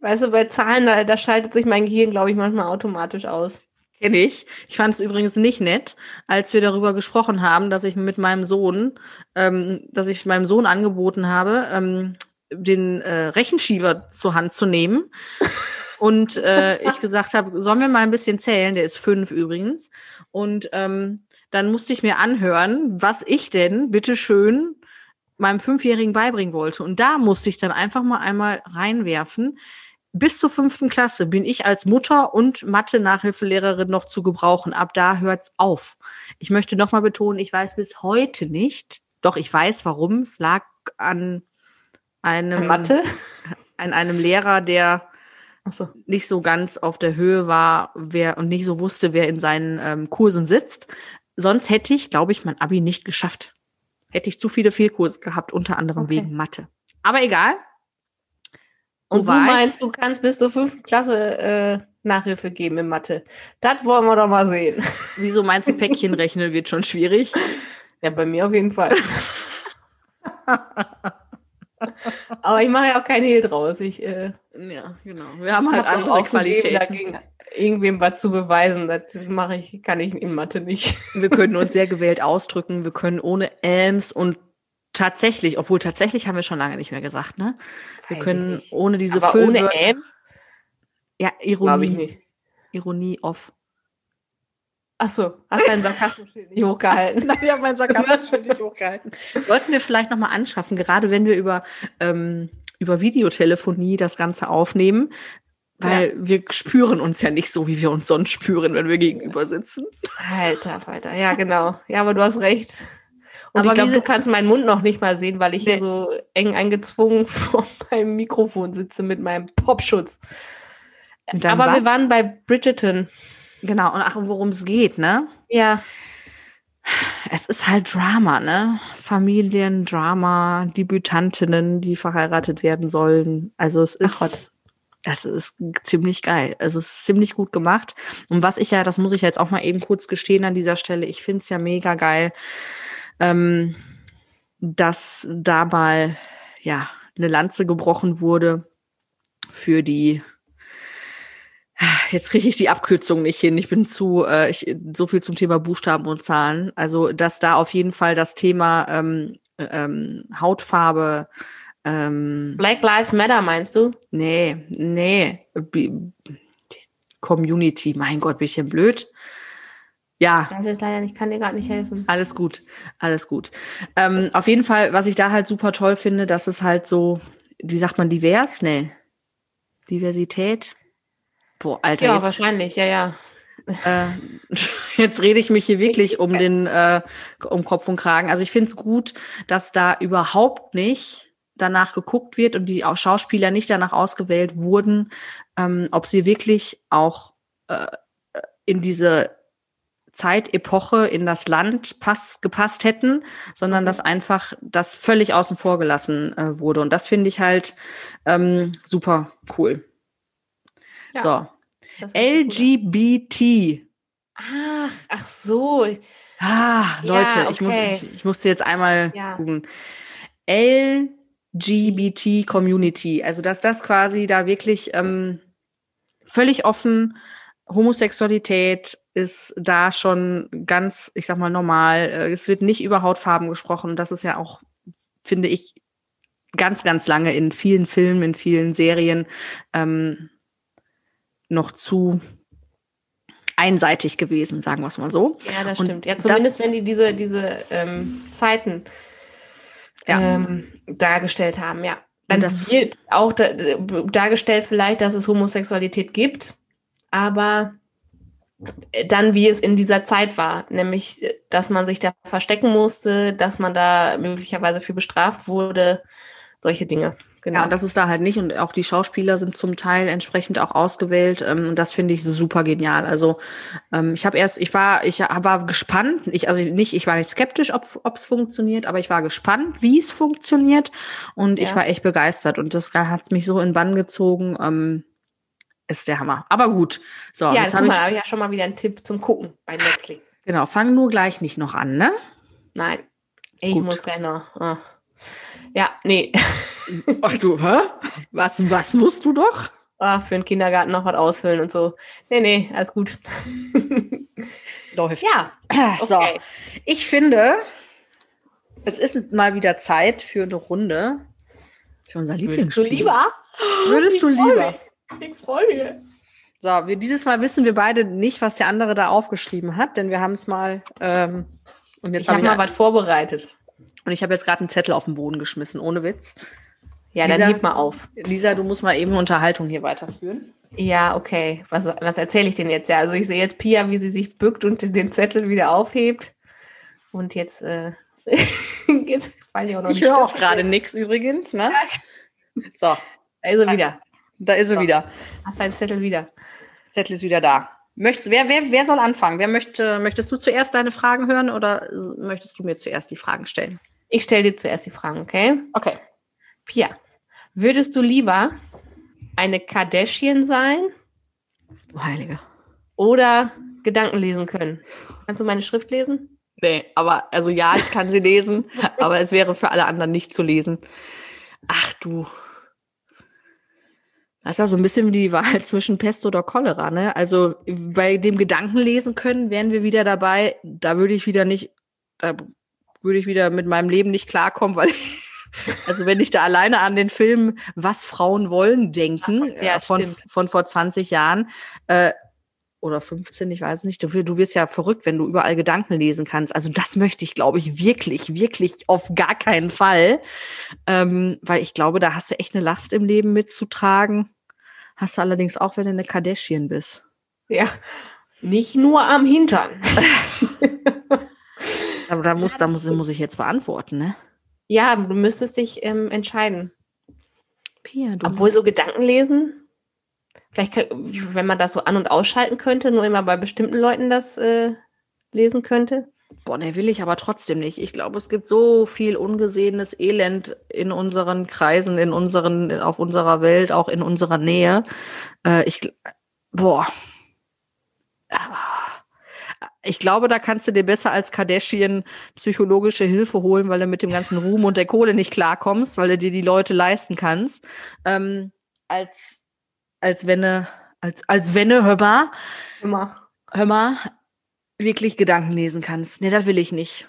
weißt du, bei Zahlen, da, da schaltet sich mein Gehirn, glaube ich, manchmal automatisch aus. Kenne ich. Ich fand es übrigens nicht nett, als wir darüber gesprochen haben, dass ich mit meinem Sohn, ähm, dass ich meinem Sohn angeboten habe, ähm, den äh, Rechenschieber zur Hand zu nehmen. Und äh, ich gesagt habe, sollen wir mal ein bisschen zählen? Der ist fünf übrigens. Und ähm, dann musste ich mir anhören, was ich denn bitteschön meinem Fünfjährigen beibringen wollte. Und da musste ich dann einfach mal einmal reinwerfen. Bis zur fünften Klasse bin ich als Mutter und Mathe-Nachhilfelehrerin noch zu gebrauchen. Ab da hört's auf. Ich möchte nochmal betonen, ich weiß bis heute nicht, doch ich weiß warum. Es lag an einem, Mathe? an einem Lehrer, der Achso. nicht so ganz auf der Höhe war wer, und nicht so wusste, wer in seinen ähm, Kursen sitzt. Sonst hätte ich, glaube ich, mein Abi nicht geschafft. Hätte ich zu viele Fehlkurse gehabt, unter anderem Okay. wegen Mathe. Aber egal. Und du meinst, du kannst bis zur fünften Klasse äh, Nachhilfe geben in Mathe. Das wollen wir doch mal sehen. Wieso meinst du, Päckchen rechnen wird schon schwierig? Ja, bei mir auf jeden Fall. Aber ich mache ja auch keinen Hehl draus. Ich äh, Ja, genau. Wir haben halt andere Qualitäten. dagegen irgendwem was zu beweisen. Das mache ich, kann ich in Mathe nicht. Wir können uns sehr gewählt ausdrücken. Wir können ohne Elms und tatsächlich, obwohl tatsächlich haben wir schon lange nicht mehr gesagt, ne? Wir Weiß können nicht. ohne diese Aber ohne Füllwörter. M? ja, Glaube ich Ironie. nicht. Ironie off. Achso, hast deinen Sarkasmus nicht hochgehalten. Nein, ich habe meinen Sarkasmus für dich hochgehalten. Sollten wir vielleicht nochmal anschaffen, gerade wenn wir über, ähm, über Videotelefonie das Ganze aufnehmen, weil wir spüren uns ja nicht so, wie wir uns sonst spüren, wenn wir gegenüber sitzen. Alter, Alter. Ja, genau. Ja, aber du hast recht. Und Aber ich glaube, du kannst meinen Mund noch nicht mal sehen, weil ich Nee. hier so eng eingezwungen vor meinem Mikrofon sitze mit meinem Popschutz. Mit Aber wir was? waren bei Bridgerton. Genau, und ach, worum es geht, ne? Ja, Es ist halt Drama, ne? Familiendrama, Debütantinnen, die verheiratet werden sollen. Also es Ach Gott. ist, es ist ziemlich geil. Also es ist ziemlich gut gemacht. Und was ich ja, das muss ich jetzt auch mal eben kurz gestehen an dieser Stelle, ich finde es ja mega geil, ähm, dass da mal, ja, eine Lanze gebrochen wurde für die Jetzt kriege ich die Abkürzung nicht hin. Ich bin zu äh, ich, so viel zum Thema Buchstaben und Zahlen. Also dass da auf jeden Fall das Thema ähm, ähm, Hautfarbe, ähm, Black Lives Matter meinst du? nee, nee, B Community. Mein Gott, bin ich denn blöd? Ja, Ich weiß jetzt leider nicht, kann dir gerade nicht helfen. alles gut, alles gut. Ähm, auf jeden Fall, was ich da halt super toll finde, dass es halt so, wie sagt man, divers? Nee. Diversität? Boah, Alter, Ja, jetzt wahrscheinlich, ja, ja. Äh, jetzt rede ich mich hier wirklich um den äh, um Kopf und Kragen. Also ich finde es gut, dass da überhaupt nicht danach geguckt wird und die Schauspieler nicht danach ausgewählt wurden, ähm, ob sie wirklich auch äh, in diese Zeitepoche in das Land pass, gepasst hätten, sondern dass einfach das völlig außen vor gelassen äh, wurde. Und das finde ich halt ähm, super cool. Ja, so. LGBT. Ach, ach so. Ah, Ja, Leute, ich, muss, okay. ich, ich musste jetzt einmal Ja. gucken. LGBT Community. Also, dass das quasi da wirklich ähm, völlig offen, Homosexualität ist da schon ganz, ich sag mal, normal. Äh, Es wird nicht über Hautfarben gesprochen. Das ist ja auch, finde ich, ganz, ganz lange in vielen Filmen, in vielen Serien ähm, noch zu einseitig gewesen, sagen wir es mal so. Ja, das Und stimmt. Ja, das- zumindest wenn die diese, diese ähm, Zeiten Ja. ähm, dargestellt haben, ja. Dann das- wird auch da, dargestellt vielleicht, dass es Homosexualität gibt, aber dann, wie es in dieser Zeit war, nämlich, dass man sich da verstecken musste, dass man da möglicherweise für bestraft wurde, solche Dinge. genau. Ja, und das ist da halt nicht. Und auch die Schauspieler sind zum Teil entsprechend auch ausgewählt. Ähm, und das finde ich super genial. Also ähm, ich habe erst, ich war, ich war gespannt. Ich, also nicht, ich war nicht skeptisch, ob es funktioniert, aber ich war gespannt, wie es funktioniert. Und ich Ja. war echt begeistert. Und das hat mich so in Bann gezogen. Ähm, ist der Hammer. Aber gut. So, ja, jetzt habe ich. habe ich ja schon mal wieder einen Tipp zum Gucken bei Netflix. Genau, fang nur gleich nicht noch an, ne? Nein, ich Gut. muss gleich noch. ah. Ja, nee. Ach du, hä? Was, was musst du doch? Ah, für den Kindergarten noch was ausfüllen und so. Nee, nee, alles gut. Läuft. ja, So, okay. ich finde, es ist mal wieder Zeit für eine Runde. Für unser Würdest du Lieblingsspiel. lieber? Würdest du lieber? Freue mich. So, wir, dieses Mal wissen wir beide nicht, was der andere da aufgeschrieben hat, denn wir haben es mal. Ähm, und jetzt Ich hab habe mal was vorbereitet. und ich habe jetzt gerade einen Zettel auf den Boden geschmissen, ohne Witz. Ja, Lisa? dann heb mal auf. Lisa, du musst mal eben Unterhaltung hier weiterführen. Ja, okay. Was, was erzähle ich denn jetzt? Ja, also ich sehe jetzt Pia, wie sie sich bückt und den Zettel wieder aufhebt. Und jetzt, äh, jetzt fallen ja auch noch Ich die höre auch gerade nichts übrigens, ne? So, er wieder. Da ist sie So. wieder. Hast deinen Zettel wieder. Zettel ist wieder da. Möcht, wer, wer, wer soll anfangen? Wer möchte, möchtest du zuerst deine Fragen hören oder möchtest du mir zuerst die Fragen stellen? Ich stelle dir zuerst die Fragen, okay? Okay. Pia, würdest du lieber eine Kardashian sein Du Heilige. oder Gedanken lesen können? Kannst du meine Schrift lesen? Nee, aber also ja, ich kann sie lesen, aber es wäre für alle anderen nicht zu lesen. Ach du. Das ist ja so ein bisschen wie die Wahl zwischen Pest oder Cholera, ne? Also bei dem Gedanken lesen können wären wir wieder dabei. Da würde ich wieder nicht, da würde ich wieder mit meinem Leben nicht klarkommen, weil also wenn ich da alleine an den Film Was Frauen wollen denken Ja, äh, von, stimmt. von vor 20 Jahren äh, oder 15, ich weiß nicht, du, du wirst ja verrückt, wenn du überall Gedanken lesen kannst. Also das möchte ich, glaube ich, wirklich, wirklich auf gar keinen Fall. Ähm, weil ich glaube, da hast du echt eine Last im Leben mitzutragen. Hast du allerdings auch, wenn du eine Kardashian bist. Ja. Nicht nur am Hintern. Aber da muss, da muss, muss ich jetzt beantworten, ne? Ja, du müsstest dich ähm, entscheiden. Pia, du Obwohl so Gedanken lesen, vielleicht, kann- wenn man das so an- und ausschalten könnte, nur immer bei bestimmten Leuten das äh, lesen könnte. Boah, ne, will ich aber trotzdem nicht. Ich glaube, es gibt so viel ungesehenes Elend in unseren Kreisen, in unseren, auf unserer Welt, auch in unserer Nähe. Äh, ich, boah. Ah. Ich glaube, da kannst du dir besser als Kardashian psychologische Hilfe holen, weil du mit dem ganzen Ruhm und der Kohle nicht klarkommst, weil du dir die Leute leisten kannst, ähm, als, als wenn du, als, als wenn du, hör mal, Immer. hör mal, wirklich Gedanken lesen kannst. Nee, das will ich nicht.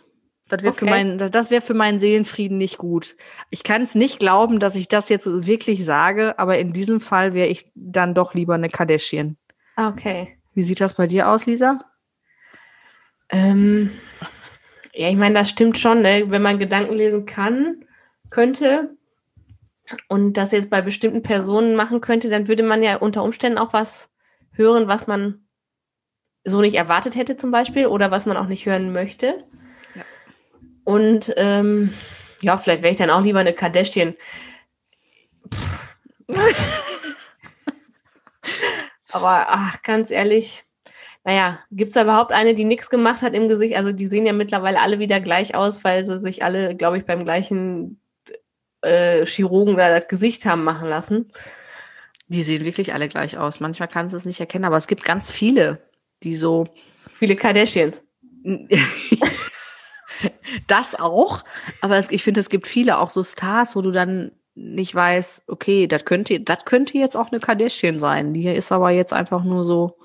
Das wäre für Okay. mein, das, das wäre für meinen Seelenfrieden nicht gut. Ich kann es nicht glauben, dass ich das jetzt wirklich sage, aber in diesem Fall wäre ich dann doch lieber eine Kardashian. Okay. Wie sieht das bei dir aus, Lisa? Ähm, ja, ich meine, das stimmt schon, ne? wenn man Gedanken lesen kann, könnte und das jetzt bei bestimmten Personen machen könnte, dann würde man ja unter Umständen auch was hören, was man so nicht erwartet hätte zum Beispiel oder was man auch nicht hören möchte. Ja. Und ähm, ja, vielleicht wäre ich dann auch lieber eine Kardashian. Aber ach, ganz ehrlich, naja, gibt es da überhaupt eine, die nichts gemacht hat im Gesicht? Also die sehen ja mittlerweile alle wieder gleich aus, weil sie sich alle, glaube ich, beim gleichen äh, Chirurgen da das Gesicht haben machen lassen. Die sehen wirklich alle gleich aus. Manchmal kannst du es nicht erkennen, aber es gibt ganz viele, die so Viele Kardashians. das auch, aber es, ich finde, es gibt viele auch so Stars, wo du dann nicht weißt, okay, das könnte, das könnte jetzt auch eine Kardashian sein. Die ist aber jetzt einfach nur so.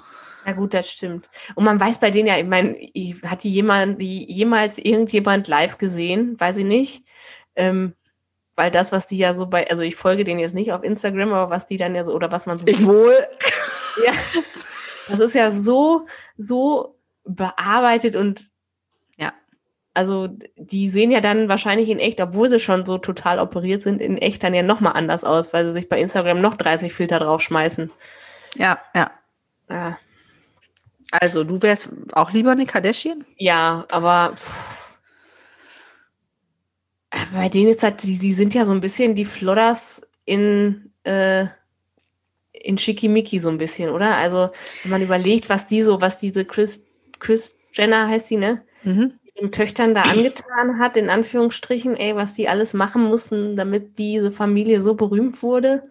Ja gut, das stimmt. Und man weiß bei denen ja, ich meine, ich- hat die jemand, die jemals irgendjemand live gesehen? Weiß ich nicht. Ähm, weil das, was die ja so bei, also ich folge denen jetzt nicht auf Instagram, aber was die dann ja so, oder was man so sieht, wohl. Ja, das ist ja so, so bearbeitet und Ja. also die sehen ja dann wahrscheinlich in echt, obwohl sie schon so total operiert sind, in echt dann ja nochmal anders aus, weil sie sich bei Instagram noch 30 Filter draufschmeißen. Ja, ja. Ja, Also, du wärst auch lieber eine Kardashian? ja aber pff, Äh, bei denen ist das, die, die sind ja so ein bisschen die Flodders in, äh, in Schickimicki so ein bisschen, oder? Also, wenn man überlegt, was die so, was diese Chris, Chris Jenner heißt sie, ne? Mhm. ihren Töchtern da angetan hat, in Anführungsstrichen, ey, was die alles machen mussten, damit diese Familie so berühmt wurde.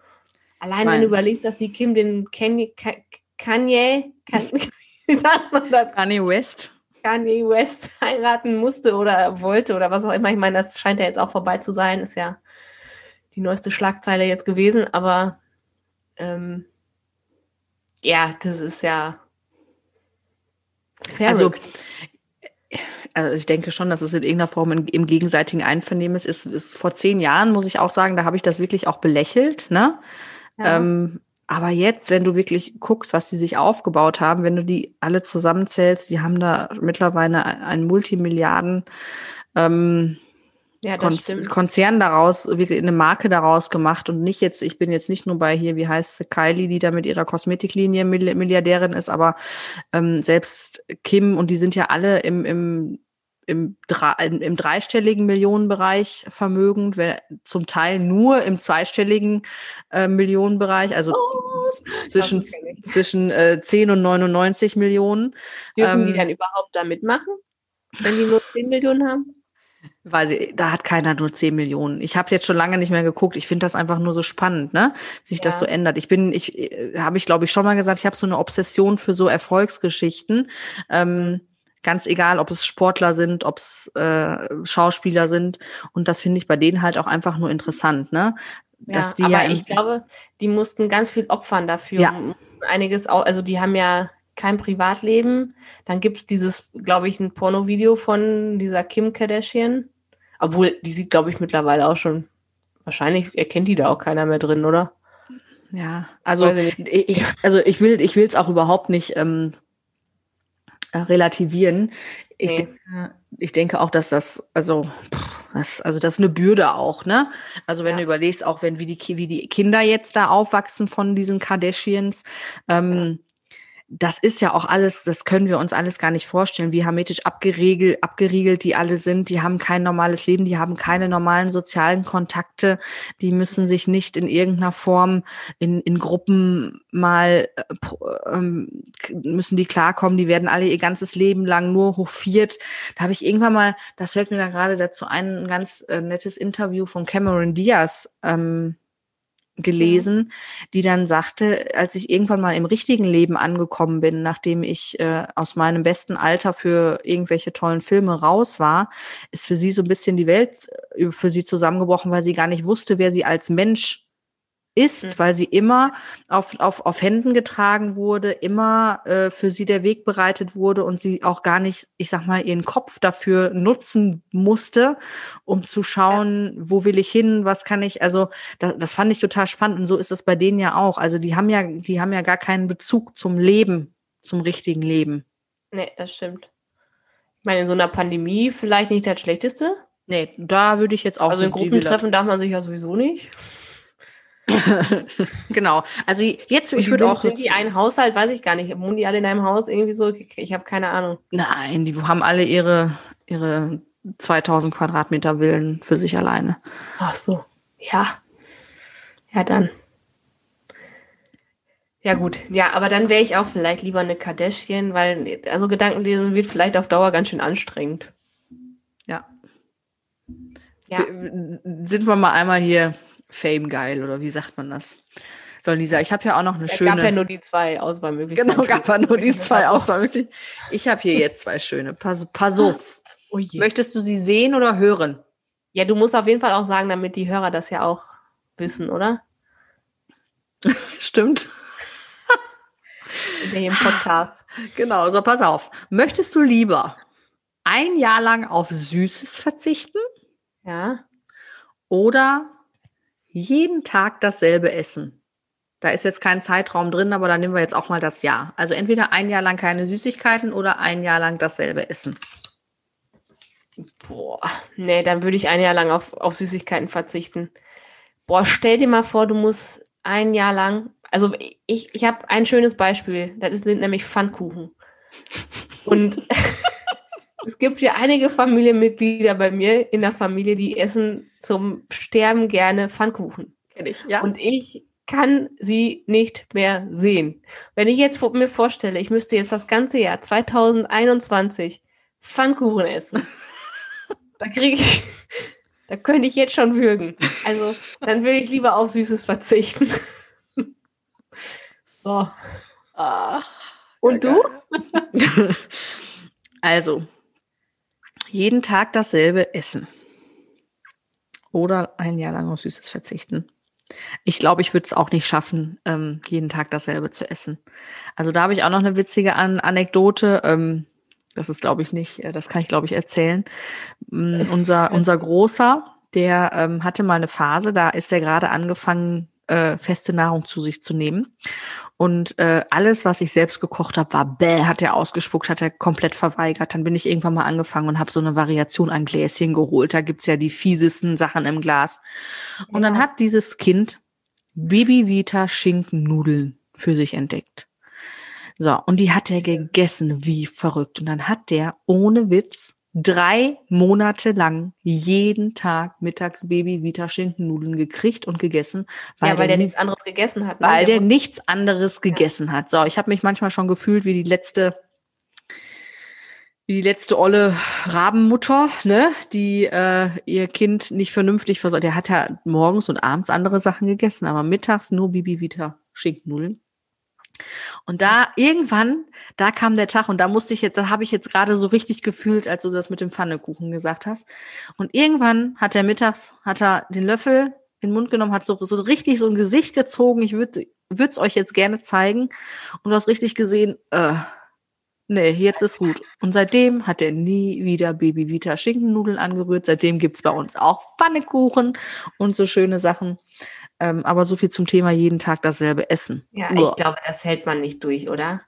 Allein wenn Mein- du überlegst, dass die Kim den Kanye, Ka- Kanye, Kan- wie sagt man das? Kanye West. Kanye West heiraten musste oder wollte oder was auch immer. Ich meine, das scheint ja jetzt auch vorbei zu sein, ist ja die neueste Schlagzeile jetzt gewesen, aber ähm, ja, das ist ja Also, verrückt. also ich denke schon, dass es in irgendeiner Form in, im gegenseitigen Einvernehmen ist. ist. Ist vor zehn Jahren, muss ich auch sagen, da habe ich das wirklich auch belächelt. Ne? Ja. Ähm, aber jetzt, wenn du wirklich guckst, was die sich aufgebaut haben, wenn du die alle zusammenzählst, die haben da mittlerweile ein, ein Multimilliarden ähm, ja, das Kon stimmt. Konzern daraus, wirklich eine Marke daraus gemacht und nicht jetzt, ich bin jetzt nicht nur bei hier, wie heißt sie, Kylie, die da mit ihrer Kosmetiklinie Milli- Milliardärin ist, aber ähm, selbst Kim und die sind ja alle im, im, im, im, dreistelligen Millionenbereich vermögend, zum Teil nur im zweistelligen äh, Millionenbereich, also zwischen, kenn ich. zwischen äh, 10 und 99 Millionen. Dürfen die ähm, dann überhaupt da mitmachen, wenn die nur 10 Millionen haben? Weil sie, da hat keiner nur 10 Millionen. Ich habe jetzt schon lange nicht mehr geguckt. Ich finde das einfach nur so spannend, ne? Wie sich das Ja. so ändert. Ich bin, ich äh, habe ich glaube ich schon mal gesagt, ich habe so eine Obsession für so Erfolgsgeschichten. Ähm, ganz egal, ob es Sportler sind, ob es äh, Schauspieler sind. Und das finde ich bei denen halt auch einfach nur interessant, ne? Dass die aber ja ich glaube, die mussten ganz viel opfern dafür. Ja. Einiges auch, also die haben ja kein Privatleben. Dann gibt es dieses, glaube ich, ein Pornovideo von dieser Kim Kardashian. Obwohl, die sieht, glaube ich, mittlerweile auch schon. Wahrscheinlich erkennt die da auch keiner mehr drin, oder? Ja, also ich also ich will, ich will es auch überhaupt nicht ähm, äh, relativieren. Ich, Nee. denke, ich denke auch, dass das, also, das, also das ist eine Bürde auch, ne? Also wenn Ja. du überlegst, auch wenn wie die, wie die Kinder jetzt da aufwachsen von diesen Kardashians, ähm, das ist ja auch alles, das können wir uns alles gar nicht vorstellen, wie hermetisch abgeriegelt, abgeriegelt die alle sind. Die haben kein normales Leben, die haben keine normalen sozialen Kontakte, die müssen sich nicht in irgendeiner Form in, in Gruppen mal, äh, ähm, müssen die klarkommen, die werden alle ihr ganzes Leben lang nur hofiert. Da habe ich irgendwann mal, das fällt mir da gerade dazu ein, ein ganz äh, nettes Interview von Cameron Diaz ähm, gelesen, die dann sagte, als ich irgendwann mal im richtigen Leben angekommen bin, nachdem ich äh, aus meinem besten Alter für irgendwelche tollen Filme raus war, ist für sie so ein bisschen die Welt äh, für sie zusammengebrochen, weil sie gar nicht wusste, wer sie als Mensch ist, Mhm. weil sie immer auf, auf, auf Händen getragen wurde, immer äh, für sie der Weg bereitet wurde und sie auch gar nicht, ich sag mal, ihren Kopf dafür nutzen musste, um zu schauen, wo will ich hin, was kann ich, also das, das fand ich total spannend und so ist es bei denen ja auch. Also die haben ja, die haben ja gar keinen Bezug zum Leben, zum richtigen Leben. Nee, das stimmt. Ich meine, in so einer Pandemie vielleicht nicht das Schlechteste. Nee, da würde ich jetzt auch also in Gruppentreffen darf man sich ja sowieso nicht. Genau. Also jetzt, ich würde sind, auch. sind die ein Haushalt, weiß ich gar nicht. Wohnen die alle in einem Haus irgendwie so? Ich, habe keine Ahnung. Nein, die haben alle ihre, ihre 2000 Quadratmeter Villen für sich alleine. Ach so. Ja. Ja, dann. Ja, gut. Ja, aber dann wäre ich auch vielleicht lieber eine Kardashian, weil, also Gedankenlesen wird vielleicht auf Dauer ganz schön anstrengend. Ja. Ja. Sind wir mal einmal hier Fame geil oder wie sagt man das? So, Lisa, ich habe ja auch noch eine Es schöne. gab ja nur die zwei Auswahlmöglichkeiten. genau, gab ja nur die zwei Auswahlmöglichkeiten. Ich habe hier jetzt zwei schöne. Pass, pass auf. Oh. Möchtest du sie sehen oder hören? Ja, du musst auf jeden Fall auch sagen, damit die Hörer das ja auch wissen, oder? Stimmt. In hier im Podcast. Genau, so pass auf. Möchtest du lieber ein Jahr lang auf Süßes verzichten Ja. oder jeden Tag dasselbe essen? Da ist jetzt kein Zeitraum drin, aber da nehmen wir jetzt auch mal das Jahr. Also entweder ein Jahr lang keine Süßigkeiten oder ein Jahr lang dasselbe essen. Boah, nee, dann würde ich ein Jahr lang auf, auf Süßigkeiten verzichten. Boah, stell dir mal vor, du musst ein Jahr lang, also ich, ich habe ein schönes Beispiel, das sind nämlich Pfannkuchen. Und es gibt ja einige Familienmitglieder bei mir in der Familie, die essen zum Sterben gerne Pfannkuchen. Kenn ich, ja. Und ich kann sie nicht mehr sehen. Wenn ich jetzt mir vorstelle, ich müsste jetzt das ganze Jahr 2021 Pfannkuchen essen, da kriege ich, da könnte ich jetzt schon würgen. Also, dann würde ich lieber auf Süßes verzichten. so. Ah. Und du? Also, jeden Tag dasselbe essen. Oder ein Jahr lang auf Süßes verzichten. Ich glaube, ich würde es auch nicht schaffen, ähm, jeden Tag dasselbe zu essen. Also da habe ich auch noch eine witzige An Anekdote. Ähm, das ist, glaube ich, nicht, äh, das kann ich, glaube ich, erzählen. Mm, unser, unser Großer, der ähm, hatte mal eine Phase, da ist er gerade angefangen, äh, feste Nahrung zu sich zu nehmen. Und äh, alles, was ich selbst gekocht habe, war bäh, hat er ausgespuckt, hat er komplett verweigert. Dann bin ich irgendwann mal angefangen und habe so eine Variation an Gläschen geholt. Da gibt's ja die fiesesten Sachen im Glas. Und dann hat dieses Kind Baby Vita Schinkennudeln für sich entdeckt. So, und die hat er gegessen wie verrückt. Und dann hat der ohne Witz drei Monate lang jeden Tag mittags Baby Vita Schinkennudeln gekriegt und gegessen, ja, weil der der nichts anderes gegessen hat. ne? weil der wurde- nichts anderes gegessen hat. So, ich habe mich manchmal schon gefühlt wie die letzte, wie die letzte olle Rabenmutter, ne, die äh, ihr Kind nicht vernünftig versorgt. Der hat ja morgens und abends andere Sachen gegessen, aber mittags nur Bibi Vita Schinkennudeln. Und da irgendwann, da kam der Tag und da musste ich jetzt, da habe ich jetzt gerade so richtig gefühlt, als du das mit dem Pfannekuchen gesagt hast. Und irgendwann hat er mittags, hat er den Löffel in den Mund genommen, hat so, so richtig so ein Gesicht gezogen. Ich würde es euch jetzt gerne zeigen. Und du hast richtig gesehen, äh, nee, jetzt ist gut. Und seitdem hat er nie wieder Baby Vita Schinkennudeln angerührt. Seitdem gibt's bei uns auch Pfannekuchen und so schöne Sachen. Ähm, aber so viel zum Thema jeden Tag dasselbe Essen. Ja, Uah. ich glaube, das hält man nicht durch, oder?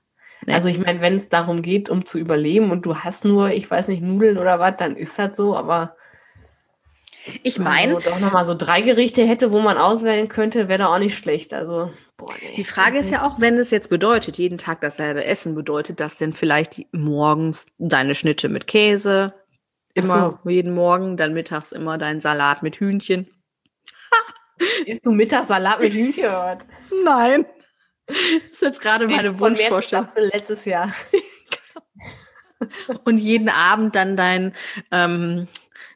Nee. Also ich meine, wenn es darum geht, um zu überleben und du hast nur, ich weiß nicht, Nudeln oder was, dann ist das so, aber Ich wenn meine, man so doch nochmal so drei Gerichte hätte, wo man auswählen könnte, wäre doch auch nicht schlecht. Also, boah, nee. Die Frage ist ja auch, wenn es jetzt bedeutet, jeden Tag dasselbe Essen, bedeutet das denn vielleicht morgens deine Schnitte mit Käse, immer jeden Morgen, dann mittags immer dein Salat mit Hühnchen? Isst du Mittagssalat mit Hühnchen oder was? Nein. Das ist jetzt gerade meine Wunschvorstellung. Letztes Jahr. Und jeden Abend dann dein, ähm,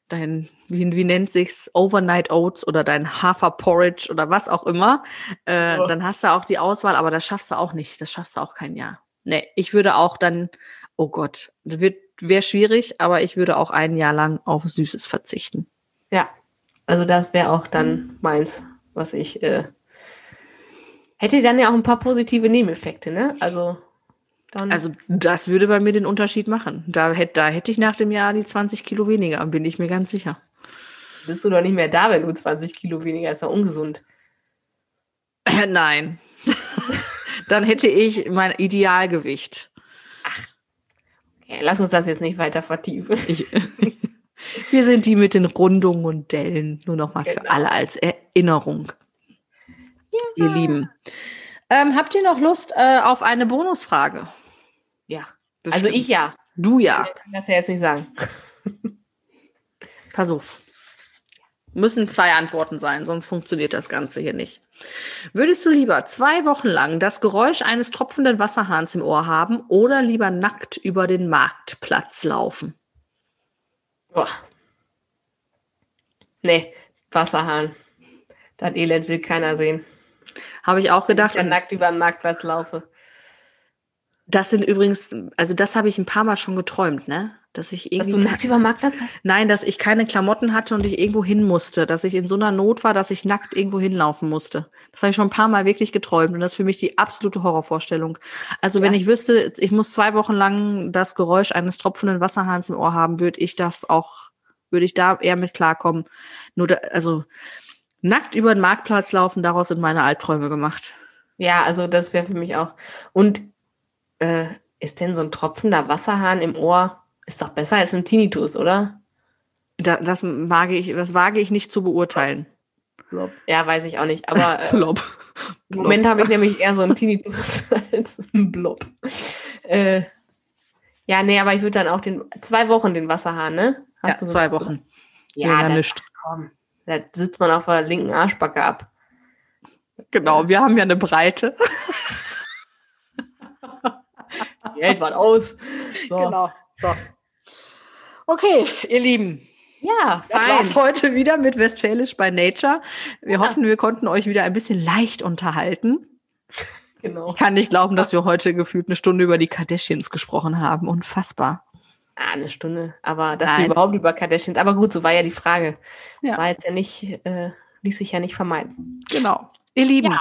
dein, wie, wie nennt sich's, Overnight Oats oder dein Haferporridge oder was auch immer. Äh, Ja. Dann hast du auch die Auswahl, aber das schaffst du auch nicht. Das schaffst du auch kein Jahr. Nee, ich würde auch dann, oh Gott, das wäre schwierig, aber ich würde auch ein Jahr lang auf Süßes verzichten. Ja, also das wäre auch dann meins, was ich äh, hätte dann ja auch ein paar positive Nebeneffekte, ne? Also dann Also das würde bei mir den Unterschied machen. Da hätte, da hätte ich nach dem Jahr die 20 Kilo weniger, bin ich mir ganz sicher. bist du doch nicht mehr da, wenn du 20 Kilo weniger ist doch ungesund. Äh, nein. Dann hätte ich mein Idealgewicht. Okay, lass uns das jetzt nicht weiter vertiefen. Wir sind die mit den Rundungen und Dellen. Nur noch mal für Genau. alle als Erinnerung. Ihr Lieben. Ähm, habt ihr noch Lust äh, auf eine Bonusfrage? Ja, also ich ja. Du ja. Ich kann das ja jetzt nicht sagen. Pass auf. Müssen zwei Antworten sein, sonst funktioniert das Ganze hier nicht. Würdest du lieber zwei Wochen lang das Geräusch eines tropfenden Wasserhahns im Ohr haben oder lieber nackt über den Marktplatz laufen? Boah. Nee, Wasserhahn. Das Elend will keiner sehen. Habe ich auch Wenn ich gedacht. dann Und nackt über den Marktplatz laufe. Das sind übrigens, also das habe ich ein paar Mal schon geträumt, ne? Dass ich Dass irgendwie du nackt über den Marktplatz? Nein, dass ich keine Klamotten hatte und ich irgendwo hin musste, dass ich in so einer Not war, dass ich nackt irgendwo hinlaufen musste. Das habe ich schon ein paar Mal wirklich geträumt und das ist für mich die absolute Horrorvorstellung. Also wenn Ja. ich wüsste, ich muss zwei Wochen lang das Geräusch eines tropfenden Wasserhahns im Ohr haben, würde ich das auch, würde ich da eher mit klarkommen. Nur, da, also nackt über den Marktplatz laufen, daraus sind meine Albträume gemacht. Ja, also das wäre für mich auch. Und äh, ist denn so ein tropfender Wasserhahn im Ohr, ist doch besser als ein Tinnitus, oder? Da, das wage ich, das wage ich nicht zu beurteilen. Ja, weiß ich auch nicht. Aber äh, Plop. im Moment habe ich nämlich eher so einen Tinnitus als einen Blob. Äh, ja, nee, aber ich würde dann auch den zwei Wochen den Wasserhahn, ne? Ja, du zwei Wochen. Ja, da, nicht. da sitzt man auf der linken Arschbacke ab. Genau, wir haben ja eine Breite. Hält was aus. So. Genau. So. Okay, ihr Lieben. Ja, Das fein. war's heute wieder mit Westfälisch bei Nature. Wir Ja. hoffen, wir konnten euch wieder ein bisschen leicht unterhalten. Genau. Ich kann nicht glauben, dass wir heute gefühlt eine Stunde über die Kardashians gesprochen haben. Unfassbar. Ah, eine Stunde. Aber dass Nein. wir überhaupt über Kardashians. Aber gut, so war ja die Frage. Ja. Das war jetzt ja nicht, äh, ließ sich ja nicht vermeiden. Genau. Ihr Lieben, Ja.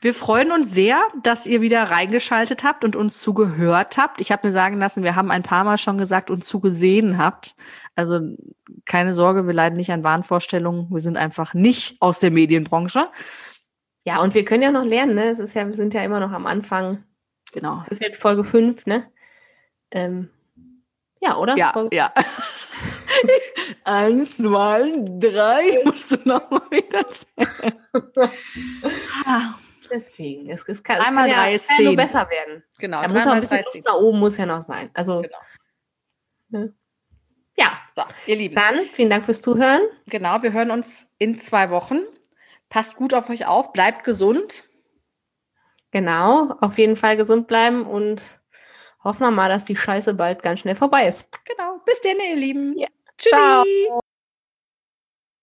wir freuen uns sehr, dass ihr wieder reingeschaltet habt und uns zugehört habt. Ich habe mir sagen lassen, wir haben ein paar Mal schon gesagt und zugesehen habt. Also keine Sorge, wir leiden nicht an Wahnvorstellungen. Wir sind einfach nicht aus der Medienbranche. Ja, und wir können ja noch lernen, ne? Es ist ja, wir sind ja immer noch am Anfang. Genau. Es ist jetzt Folge 5, ne? Ähm, ja, oder? Ja, Folge- ja. Eins, zwei, drei. Musst du noch mal wieder zählen. Deswegen. Es, es kann, es Einmal kann ja, drei es ist kann ja nur besser werden. genau. Da muss noch ein bisschen Luft nach oben muss ja noch sein. Also, Genau. ne? ja. So, ihr Lieben. Dann vielen Dank fürs Zuhören. Genau, wir hören uns in zwei Wochen. Passt gut auf euch auf, bleibt gesund. Genau. Auf jeden Fall gesund bleiben und hoffen wir mal, dass die Scheiße bald ganz schnell vorbei ist. Genau. Bis dann, ihr Lieben. Ja. 唱。